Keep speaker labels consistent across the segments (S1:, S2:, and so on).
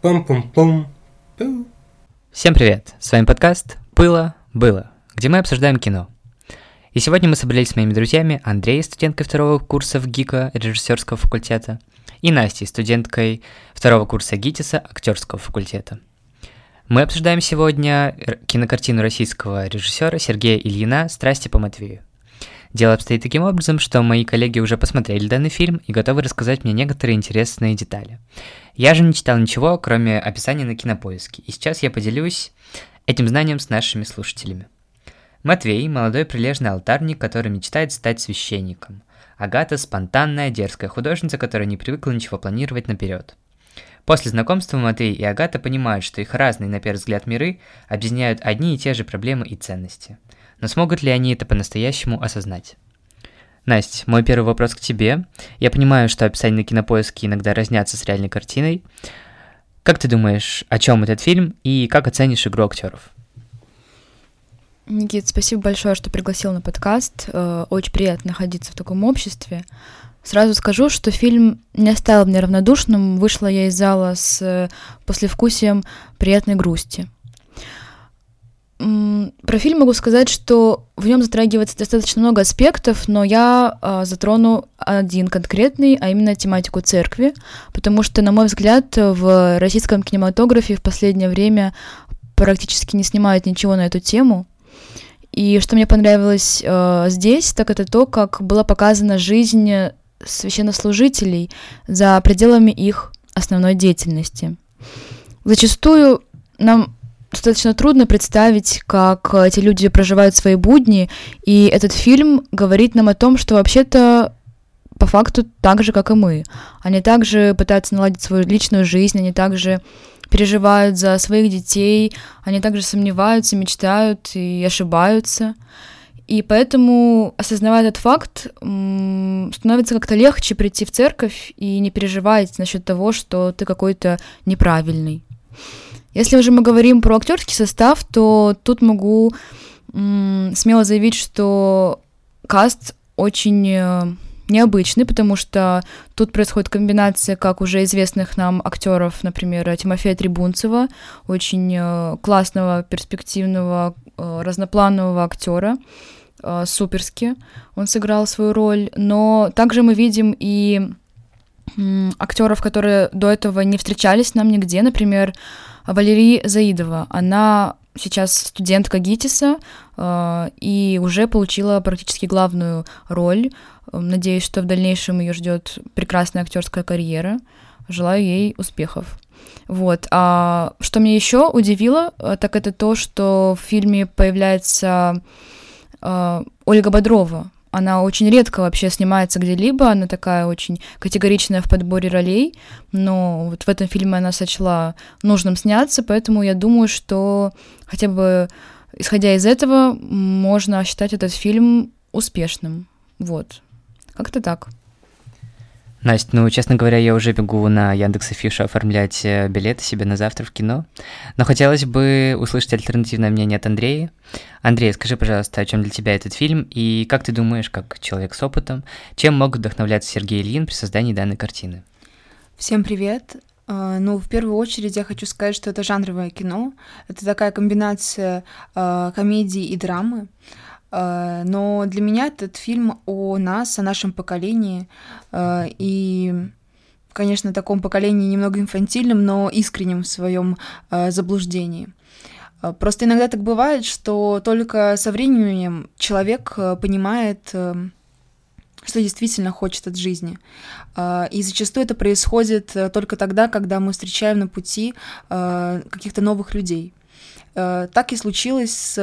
S1: Пум-пум-пум.
S2: Всем привет! С вами подкаст «Было, было», где мы обсуждаем кино. И сегодня мы собрались с моими друзьями Андреей, студенткой второго курса в ГИКа режиссерского факультета, и Настей, студенткой второго курса ГИТИСа актерского факультета. Мы обсуждаем сегодня кинокартину российского режиссера Сергея Ильина «Страсти по Матвею». Дело обстоит таким образом, что мои коллеги уже посмотрели данный фильм и готовы рассказать мне некоторые интересные детали. Я же не читал ничего, кроме описания на кинопоиске, и сейчас я поделюсь этим знанием с нашими слушателями. Матвей – молодой прилежный алтарник, который мечтает стать священником. Агата – спонтанная, дерзкая художница, которая не привыкла ничего планировать наперед. После знакомства Матвей и Агата понимают, что их разные, на первый взгляд, миры объединяют одни и те же проблемы и ценности. Но смогут ли они это по-настоящему осознать? Настя, мой первый вопрос к тебе. Я понимаю, что описания на кинопоиске иногда разнятся с реальной картиной. Как ты думаешь, о чем этот фильм и как оценишь игру актеров?
S3: Никит, спасибо большое, что пригласил на подкаст. Э, Очень приятно находиться в таком обществе. Сразу скажу, что фильм не оставил меня равнодушным. Вышла я из зала с э, послевкусием приятной грусти. Про фильм могу сказать, что в нем затрагивается достаточно много аспектов, но я а, затрону один конкретный, а именно тематику церкви, потому что, на мой взгляд, в российском кинематографе в последнее время практически не снимают ничего на эту тему. И что мне понравилось э, здесь, так это то, как была показана жизнь священнослужителей за пределами их основной деятельности. Зачастую нам достаточно трудно представить, как эти люди проживают свои будни, и этот фильм говорит нам о том, что вообще-то по факту так же, как и мы. Они также пытаются наладить свою личную жизнь, они также переживают за своих детей, они также сомневаются, мечтают и ошибаются. И поэтому, осознавая этот факт, становится как-то легче прийти в церковь и не переживать насчет того, что ты какой-то неправильный. Если уже мы говорим про актерский состав, то тут могу смело заявить, что каст очень э, необычный, потому что тут происходит комбинация как уже известных нам актеров, например, Тимофея Трибунцева, очень э, классного, перспективного, э, разнопланового актера, э, суперски он сыграл свою роль, но также мы видим и актеров, которые до этого не встречались нам нигде, например, Валерий Заидова. Она сейчас студентка ГИТИСа э, и уже получила практически главную роль. Э, Надеюсь, что в дальнейшем ее ждет прекрасная актерская карьера. Желаю ей успехов. Вот. А что меня еще удивило, э, так это то, что в фильме появляется э, Ольга Бодрова. Она очень редко вообще снимается где-либо, она такая очень категоричная в подборе ролей, но вот в этом фильме она сочла нужным сняться, поэтому я думаю, что хотя бы исходя из этого можно считать этот фильм успешным. Вот. Как-то так.
S2: Настя, ну, честно говоря, я уже бегу на Яндекс Афишу оформлять э, билеты себе на завтра в кино. Но хотелось бы услышать альтернативное мнение от Андрея. Андрей, скажи, пожалуйста, о чем для тебя этот фильм, и как ты думаешь, как человек с опытом, чем мог вдохновляться Сергей Ильин при создании данной картины?
S4: Всем привет. А, Ну, в первую очередь я хочу сказать, что это жанровое кино. Это такая комбинация а, комедии и драмы. А, Но для меня этот фильм о нас, о нашем поколении. а, И, конечно, таком поколении немного инфантильном, но искреннем в своем а, заблуждении. Просто иногда так бывает, что только со временем человек понимает, что действительно хочет от жизни. И зачастую это происходит э, только тогда, когда мы встречаем на пути э, каких-то новых людей. Э, Так и случилось с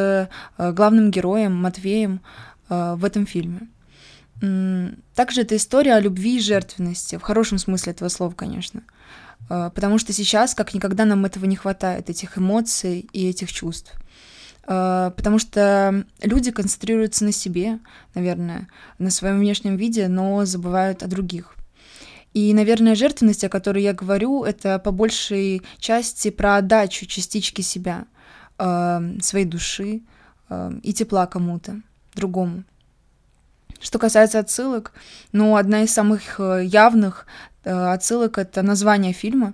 S4: э, главным героем Матвеем э, в этом фильме. Также это история о любви и жертвенности, в хорошем смысле этого слова, конечно. Потому что сейчас, как никогда, нам этого не хватает, этих эмоций и этих чувств. Потому что люди концентрируются на себе, наверное, на своем внешнем виде, но забывают о других. И, наверное, жертвенность, о которой я говорю, это по большей части про отдачу частички себя, э, своей души э, и тепла кому-то, другому. Что касается отсылок, ну, одна из самых э, явных э, отсылок — это название фильма.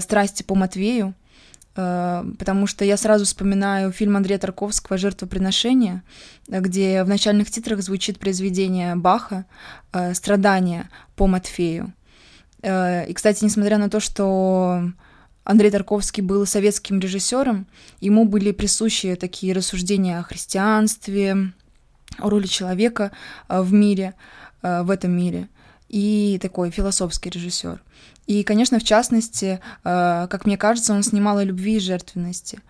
S4: страсти по Матвею, Э, потому что я сразу вспоминаю фильм Андрея Тарковского «Жертвоприношение», где в начальных титрах звучит произведение Баха «Страдания по Матфею». Э, и, кстати, несмотря на то, что Андрей Тарковский был советским режиссером, ему были присущи такие рассуждения о христианстве, о роли человека в мире, в этом мире, и такой философский режиссер. И, конечно, в частности, э, как мне кажется, он снимал о любви и жертвенности.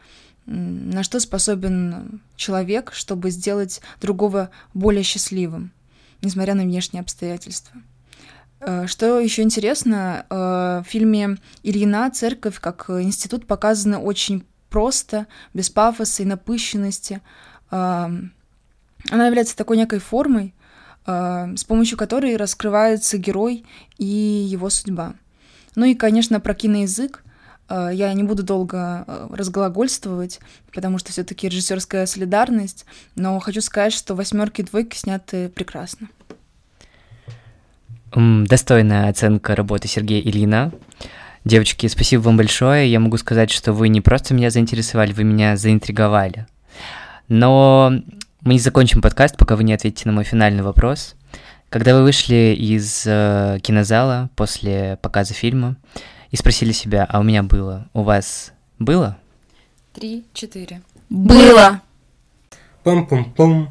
S4: На что способен человек, чтобы сделать другого более счастливым, несмотря на внешние обстоятельства. Э, что еще интересно, э, в фильме Ильина церковь как институт показана очень просто, без пафоса и напыщенности. Она является такой некой формой, с помощью которой раскрывается герой и его судьба. Ну и, конечно, про киноязык э, я не буду долго э, разглагольствовать, потому что все-таки режиссерская солидарность, но хочу сказать, что восьмерки и двойки сняты прекрасно.
S2: Достойная оценка работы Сергея Ильина. Девочки, спасибо вам большое. Я могу сказать, что вы не просто меня заинтересовали, вы меня заинтриговали. Но мы не закончим подкаст, пока вы не ответите на мой финальный вопрос. Когда вы вышли из э, кинозала после показа фильма и спросили себя, а у меня было, у вас было?
S3: Три, четыре.
S4: Было!
S3: Пум-пум-пум.